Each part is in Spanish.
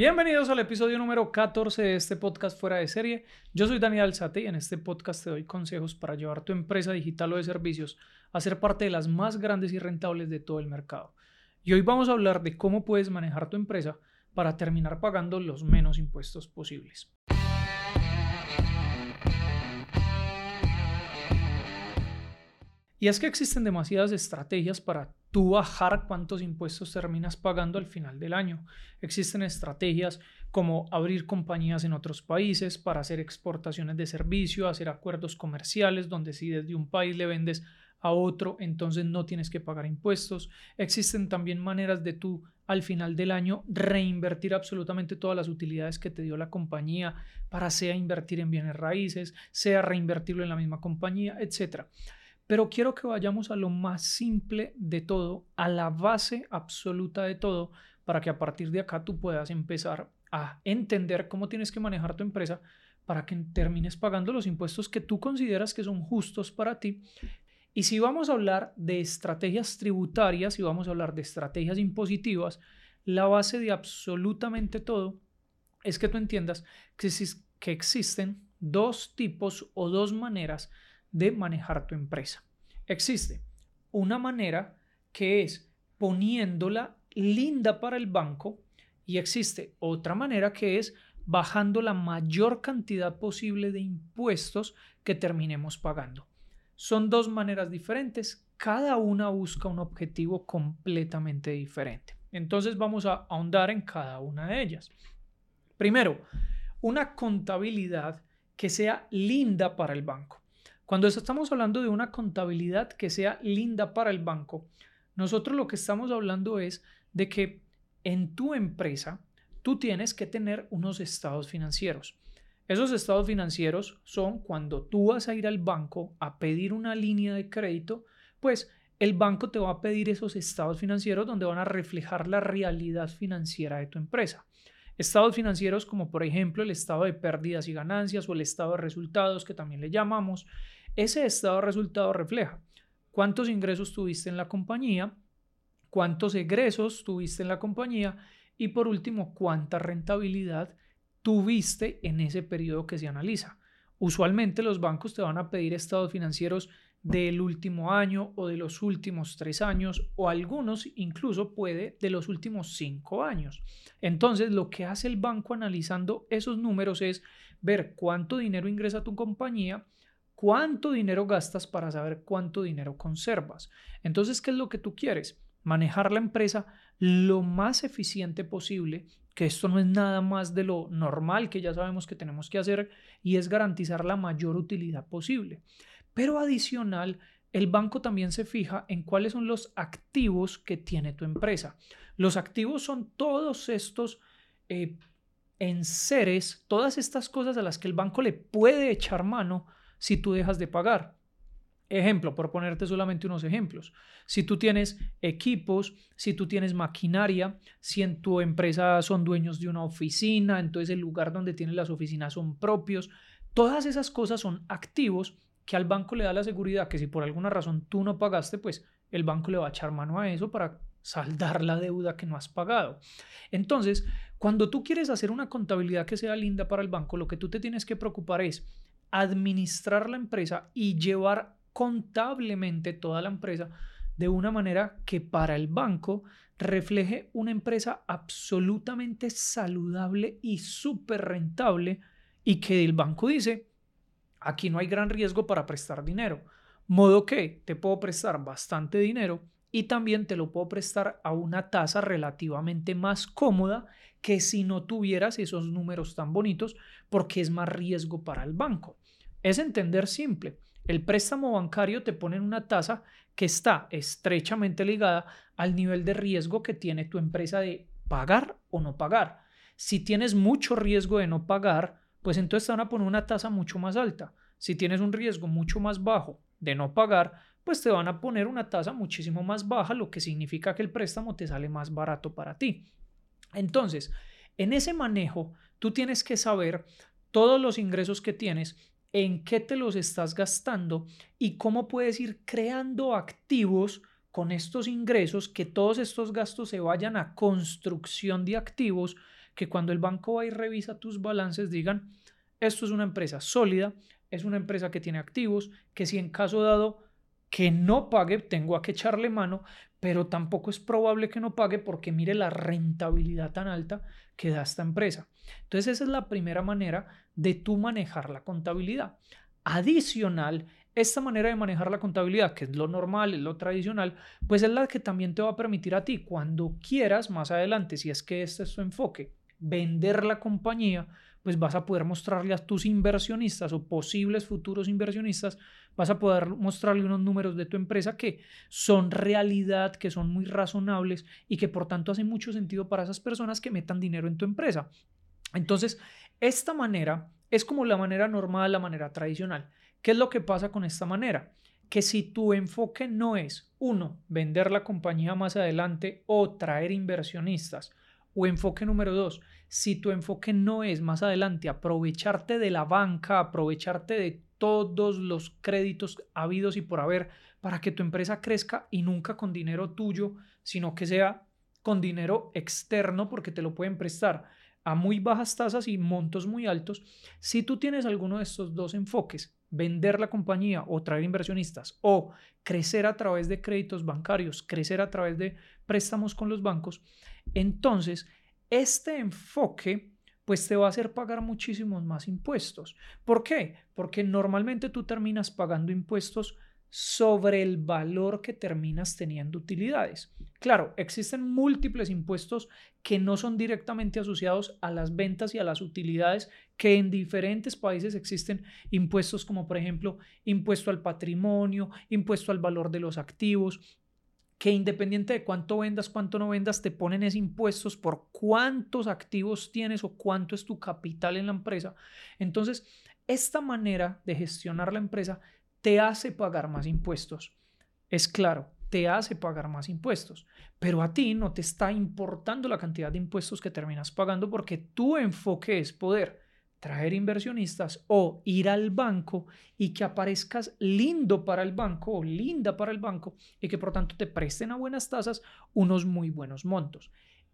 Bienvenidos al episodio número 14 de este podcast Fuera de Serie. Yo soy Daniel Alzate y en este podcast te doy consejos para llevar tu empresa digital o de servicios a ser parte de las más grandes y rentables de todo el mercado. Y hoy vamos a hablar de cómo puedes manejar tu empresa para terminar pagando los menos impuestos posibles. Y es que existen demasiadas estrategias para tú bajar cuántos impuestos terminas pagando al final del año. Existen estrategias como abrir compañías en otros países para hacer exportaciones de servicio, hacer acuerdos comerciales donde si desde un país le vendes a otro, entonces no tienes que pagar impuestos. Existen también maneras de tú al final del año reinvertir absolutamente todas las utilidades que te dio la compañía para sea invertir en bienes raíces, sea reinvertirlo en la misma compañía, etcétera. Pero quiero que vayamos a lo más simple de todo, a la base absoluta de todo, para que a partir de acá tú puedas empezar a entender cómo tienes que manejar tu empresa para que termines pagando los impuestos que tú consideras que son justos para ti. Y si vamos a hablar de estrategias tributarias, y vamos a hablar de estrategias impositivas, la base de absolutamente todo es que tú entiendas que, que existen dos tipos o dos maneras de manejar tu empresa. Existe una manera que es poniéndola linda para el banco y existe otra manera que es bajando la mayor cantidad posible de impuestos que terminemos pagando. Son dos maneras diferentes, cada una busca un objetivo completamente diferente. Entonces vamos a ahondar en cada una de ellas. Primero, una contabilidad que sea linda para el banco. Cuando estamos hablando de una contabilidad que sea linda para el banco, nosotros lo que estamos hablando es de que en tu empresa tú tienes que tener unos estados financieros. Esos estados financieros son cuando tú vas a ir al banco a pedir una línea de crédito, pues el banco te va a pedir esos estados financieros donde van a reflejar la realidad financiera de tu empresa. Estados financieros como por ejemplo el estado de pérdidas y ganancias o el estado de resultados que también le llamamos, ese estado resultado refleja cuántos ingresos tuviste en la compañía, cuántos egresos tuviste en la compañía y por último cuánta rentabilidad tuviste en ese periodo que se analiza. Usualmente los bancos te van a pedir estados financieros del último año o de los últimos tres años o algunos incluso puede de los últimos cinco años. Entonces lo que hace el banco analizando esos números es ver cuánto dinero ingresa tu compañía, cuánto dinero gastas para saber cuánto dinero conservas. Entonces, ¿qué es lo que tú quieres? Manejar la empresa lo más eficiente posible, que esto no es nada más de lo normal que ya sabemos que tenemos que hacer y es garantizar la mayor utilidad posible. Pero adicional, el banco también se fija en cuáles son los activos que tiene tu empresa. Los activos son todos estos eh, enseres, todas estas cosas a las que el banco le puede echar mano si tú dejas de pagar. Ejemplo, por ponerte solamente unos ejemplos. Si tú tienes equipos, si tú tienes maquinaria, si en tu empresa son dueños de una oficina, entonces el lugar donde tienes las oficinas son propios, todas esas cosas son activos que al banco le da la seguridad que si por alguna razón tú no pagaste, pues el banco le va a echar mano a eso para saldar la deuda que no has pagado. Entonces, cuando tú quieres hacer una contabilidad que sea linda para el banco, lo que tú te tienes que preocupar es administrar la empresa y llevar contablemente toda la empresa de una manera que para el banco refleje una empresa absolutamente saludable y súper rentable y que el banco dice, aquí no hay gran riesgo para prestar dinero. Modo que te puedo prestar bastante dinero y también te lo puedo prestar a una tasa relativamente más cómoda que si no tuvieras esos números tan bonitos porque es más riesgo para el banco. Es entender simple. El préstamo bancario te pone en una tasa que está estrechamente ligada al nivel de riesgo que tiene tu empresa de pagar o no pagar. Si tienes mucho riesgo de no pagar, pues entonces te van a poner una tasa mucho más alta. Si tienes un riesgo mucho más bajo de no pagar, pues te van a poner una tasa muchísimo más baja, lo que significa que el préstamo te sale más barato para ti. Entonces, en ese manejo, tú tienes que saber todos los ingresos que tienes en qué te los estás gastando y cómo puedes ir creando activos con estos ingresos, que todos estos gastos se vayan a construcción de activos que cuando el banco va y revisa tus balances digan, esto es una empresa sólida, es una empresa que tiene activos, que si en caso dado que no pague, tengo a que echarle mano, pero tampoco es probable que no pague porque mire la rentabilidad tan alta que da esta empresa. Entonces esa es la primera manera de tú manejar la contabilidad. Adicional, esta manera de manejar la contabilidad, que es lo normal, es lo tradicional, pues es la que también te va a permitir a ti, cuando quieras más adelante, si es que este es tu enfoque, vender la compañía, pues vas a poder mostrarle a tus inversionistas o posibles futuros inversionistas, vas a poder mostrarle unos números de tu empresa que son realidad, que son muy razonables y que por tanto hacen mucho sentido para esas personas que metan dinero en tu empresa. Entonces, esta manera es como la manera normal, la manera tradicional. ¿Qué es lo que pasa con esta manera? Que si tu enfoque no es, uno, vender la compañía más adelante o traer inversionistas, o enfoque número dos, si tu enfoque no es más adelante aprovecharte de la banca, aprovecharte de todos los créditos habidos y por haber para que tu empresa crezca y nunca con dinero tuyo, sino que sea con dinero externo porque te lo pueden prestar a muy bajas tasas y montos muy altos. Si tú tienes alguno de estos dos enfoques, vender la compañía o traer inversionistas o crecer a través de créditos bancarios, crecer a través de préstamos con los bancos, entonces este enfoque pues te va a hacer pagar muchísimos más impuestos. ¿Por qué? Porque normalmente tú terminas pagando impuestos sobre el valor que terminas teniendo utilidades. Claro, existen múltiples impuestos que no son directamente asociados a las ventas y a las utilidades, que en diferentes países existen impuestos como por ejemplo impuesto al patrimonio, impuesto al valor de los activos, que independiente de cuánto vendas, cuánto no vendas, te ponen esos impuestos por cuántos activos tienes o cuánto es tu capital en la empresa. Entonces, esta manera de gestionar la empresa te hace pagar más impuestos. Es claro, te hace pagar más impuestos, pero a ti no te está importando la cantidad de impuestos que terminas pagando porque tu enfoque es poder traer inversionistas o ir al banco y que aparezcas lindo para el banco o linda para el banco y que por tanto te presten a buenas tasas unos muy buenos montos.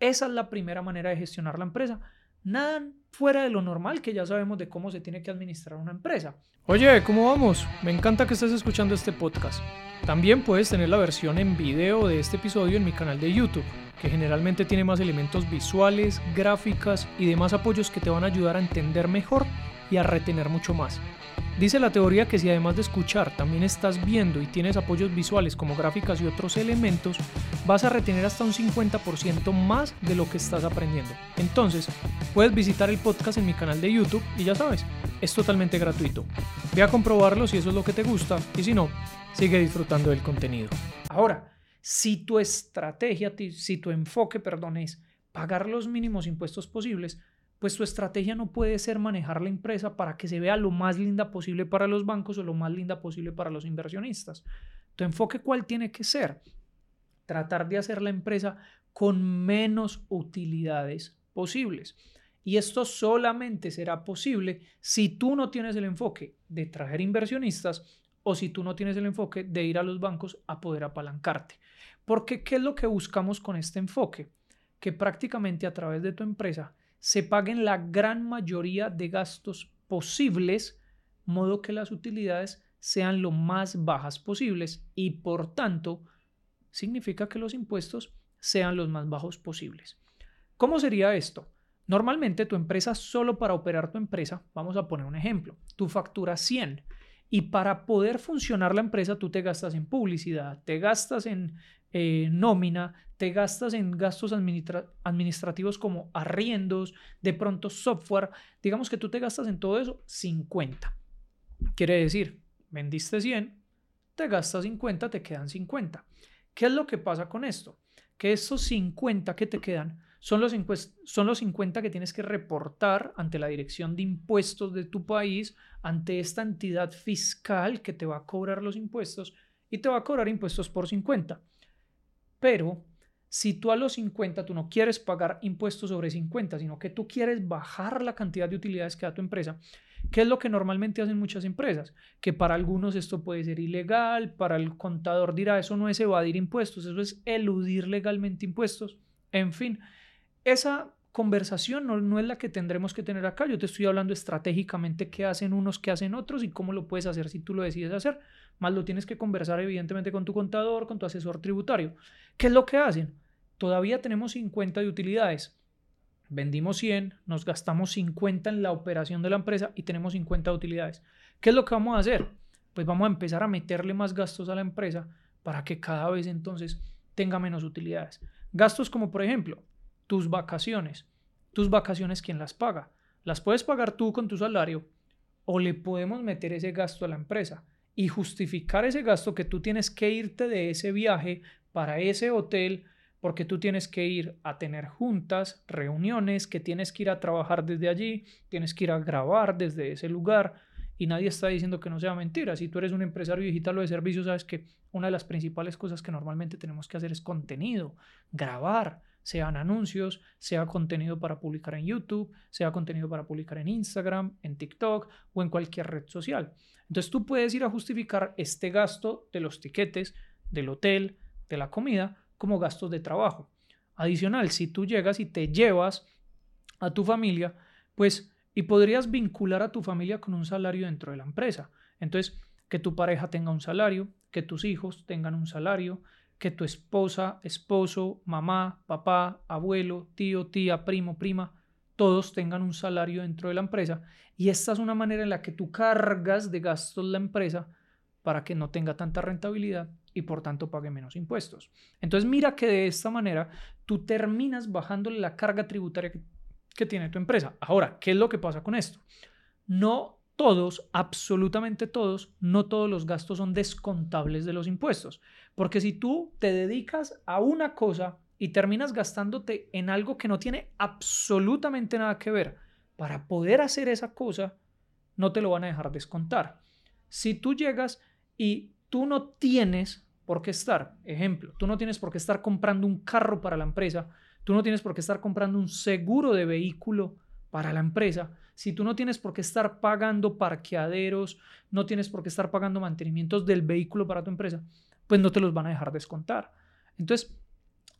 Esa es la primera manera de gestionar la empresa. Nada fuera de lo normal que ya sabemos de cómo se tiene que administrar una empresa. Oye, ¿cómo vamos? Me encanta que estés escuchando este podcast. También puedes tener la versión en video de este episodio en mi canal de YouTube que generalmente tiene más elementos visuales, gráficas y demás apoyos que te van a ayudar a entender mejor y a retener mucho más. Dice la teoría que si además de escuchar también estás viendo y tienes apoyos visuales como gráficas y otros elementos, vas a retener hasta un 50% más de lo que estás aprendiendo. Entonces, puedes visitar el podcast en mi canal de YouTube y ya sabes, es totalmente gratuito. Ve a comprobarlo si eso es lo que te gusta y si no, sigue disfrutando del contenido. Ahora, si tu estrategia, si tu enfoque, perdón, es pagar los mínimos impuestos posibles, pues tu estrategia no puede ser manejar la empresa para que se vea lo más linda posible para los bancos o lo más linda posible para los inversionistas. Tu enfoque cuál tiene que ser? Tratar de hacer la empresa con menos utilidades posibles. Y esto solamente será posible si tú no tienes el enfoque de traer inversionistas o si tú no tienes el enfoque de ir a los bancos a poder apalancarte. Porque, ¿qué es lo que buscamos con este enfoque? Que prácticamente a través de tu empresa se paguen la gran mayoría de gastos posibles, modo que las utilidades sean lo más bajas posibles y por tanto significa que los impuestos sean los más bajos posibles. ¿Cómo sería esto? Normalmente tu empresa, solo para operar tu empresa, vamos a poner un ejemplo, tu factura 100 y para poder funcionar la empresa tú te gastas en publicidad, te gastas en eh, nómina, te gastas en gastos administrativos como arriendos, de pronto software, digamos que tú te gastas en todo eso 50. Quiere decir, vendiste 100, te gastas 50, te quedan 50. ¿Qué es lo que pasa con esto? Que esos 50 que te quedan son los, son los 50 que tienes que reportar ante la Dirección de Impuestos de tu país, ante esta entidad fiscal que te va a cobrar los impuestos y te va a cobrar impuestos por 50. Pero si tú a los 50 tú no quieres pagar impuestos sobre 50, sino que tú quieres bajar la cantidad de utilidades que da tu empresa, ¿qué es lo que normalmente hacen muchas empresas? Que para algunos esto puede ser ilegal, para el contador dirá eso no es evadir impuestos, eso es eludir legalmente impuestos, en fin. Esa conversación no, no, es la que tendremos que tener acá. Yo te estoy hablando estratégicamente qué hacen unos, qué hacen otros y cómo lo puedes hacer si tú lo decides hacer. Más lo tienes que conversar evidentemente con tu contador, con tu asesor tributario. ¿Qué es lo que hacen? Todavía tenemos 50 de utilidades. Vendimos 100, nos gastamos 50 en la operación de la empresa y tenemos 50 de utilidades. ¿Qué es lo que vamos a hacer? Pues vamos a empezar a meterle más gastos a la empresa para que cada vez entonces tenga menos utilidades. Gastos como por ejemplo, tus vacaciones. Tus vacaciones, ¿quién las paga? Las puedes pagar tú con tu salario o le podemos meter ese gasto a la empresa y justificar ese gasto que tú tienes que irte de ese viaje para ese hotel porque tú tienes que ir a tener juntas, reuniones, que tienes que ir a trabajar desde allí, tienes que ir a grabar desde ese lugar y nadie está diciendo que no sea mentira. Si tú eres un empresario digital o de servicios, sabes que una de las principales cosas que normalmente tenemos que hacer es contenido, grabar, sean anuncios, sea contenido para publicar en YouTube, sea contenido para publicar en Instagram, en TikTok o en cualquier red social. Entonces tú puedes ir a justificar este gasto de los tiquetes, del hotel, de la comida, como gastos de trabajo. Adicional, si tú llegas y te llevas a tu familia, pues, y podrías vincular a tu familia con un salario dentro de la empresa. Entonces, que tu pareja tenga un salario, que tus hijos tengan un salario, que tu esposa, esposo, mamá, papá, abuelo, tío, tía, primo, prima, todos tengan un salario dentro de la empresa. Y esta es una manera en la que tú cargas de gastos la empresa para que no tenga tanta rentabilidad y por tanto pague menos impuestos. Entonces mira que de esta manera tú terminas bajándole la carga tributaria que, que tiene tu empresa. Ahora, ¿qué es lo que pasa con esto? No todos, absolutamente todos, no todos los gastos son descontables de los impuestos. Porque si tú te dedicas a una cosa y terminas gastándote en algo que no tiene absolutamente nada que ver para poder hacer esa cosa, no te lo van a dejar descontar. Si tú llegas y tú no tienes por qué estar, ejemplo, tú no tienes por qué estar comprando un carro para la empresa, tú no tienes por qué estar comprando un seguro de vehículo para la empresa, si tú no tienes por qué estar pagando parqueaderos, no tienes por qué estar pagando mantenimientos del vehículo para tu empresa, pues no te los van a dejar descontar. Entonces,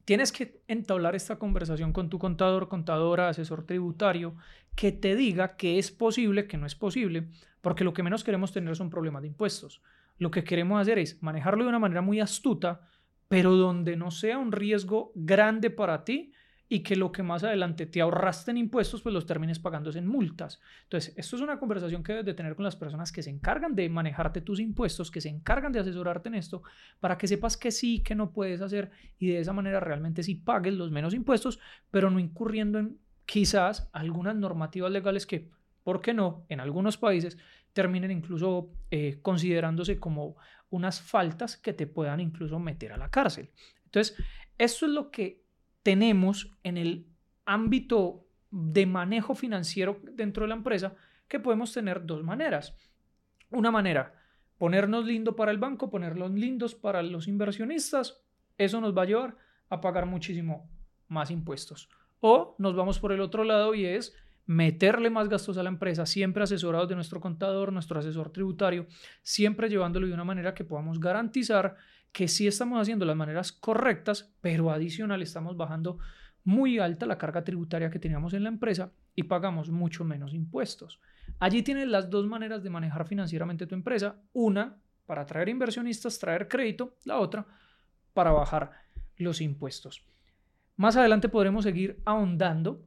tienes que entablar esta conversación con tu contador, contadora, asesor tributario, que te diga que es posible, que no es posible, porque lo que menos queremos tener son problemas de impuestos. Lo que queremos hacer es manejarlo de una manera muy astuta, pero donde no sea un riesgo grande para ti y que lo que más adelante te ahorraste en impuestos, pues los termines pagándose en multas. Entonces, esto es una conversación que debes de tener con las personas que se encargan de manejarte tus impuestos, que se encargan de asesorarte en esto, para que sepas que sí, que no puedes hacer y de esa manera realmente sí pagues los menos impuestos, pero no incurriendo en quizás algunas normativas legales que, ¿por qué no? En algunos países terminen incluso eh, considerándose como unas faltas que te puedan incluso meter a la cárcel. Entonces, esto es lo que tenemos en el ámbito de manejo financiero dentro de la empresa que podemos tener dos maneras. Una manera, ponernos lindo para el banco, ponerlos lindos para los inversionistas. Eso nos va a llevar a pagar muchísimo más impuestos. O nos vamos por el otro lado y es meterle más gastos a la empresa, siempre asesorados de nuestro contador, nuestro asesor tributario, siempre llevándolo de una manera que podamos garantizar que sí estamos haciendo las maneras correctas, pero adicional estamos bajando muy alta la carga tributaria que teníamos en la empresa y pagamos mucho menos impuestos. Allí tienes las dos maneras de manejar financieramente tu empresa. Una, para traer inversionistas, traer crédito. La otra, para bajar los impuestos. Más adelante podremos seguir ahondando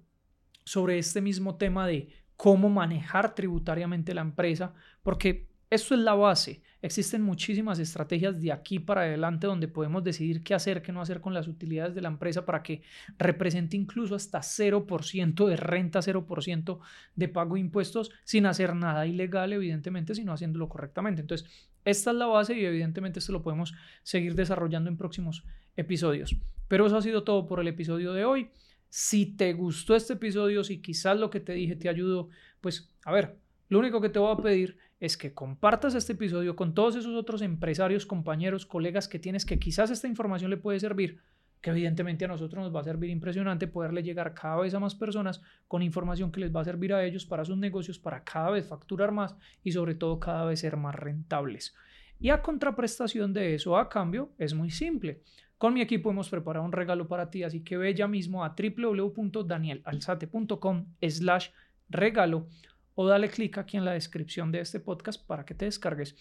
sobre este mismo tema de cómo manejar tributariamente la empresa, porque esto es la base. Existen muchísimas estrategias de aquí para adelante donde podemos decidir qué hacer, qué no hacer con las utilidades de la empresa para que represente incluso hasta 0% de renta, 0% de pago de impuestos sin hacer nada ilegal, evidentemente, sino haciéndolo correctamente. Entonces, esta es la base y evidentemente esto lo podemos seguir desarrollando en próximos episodios. Pero eso ha sido todo por el episodio de hoy. Si te gustó este episodio, si quizás lo que te dije te ayudó, pues a ver, lo único que te voy a pedir es que compartas este episodio con todos esos otros empresarios, compañeros, colegas que tienes que quizás esta información le puede servir, que evidentemente a nosotros nos va a servir impresionante poderle llegar cada vez a más personas con información que les va a servir a ellos para sus negocios, para cada vez facturar más y sobre todo cada vez ser más rentables. Y a contraprestación de eso, a cambio, es muy simple. Con mi equipo hemos preparado un regalo para ti, así que ve ya mismo a www.danielalzate.com slash regalo o dale clic aquí en la descripción de este podcast para que te descargues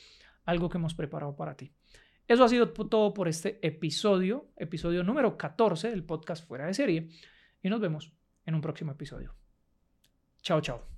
algo que hemos preparado para ti. Eso ha sido todo por este episodio, episodio número 14 del podcast Fuera de Serie, y nos vemos en un próximo episodio. Chao, chao.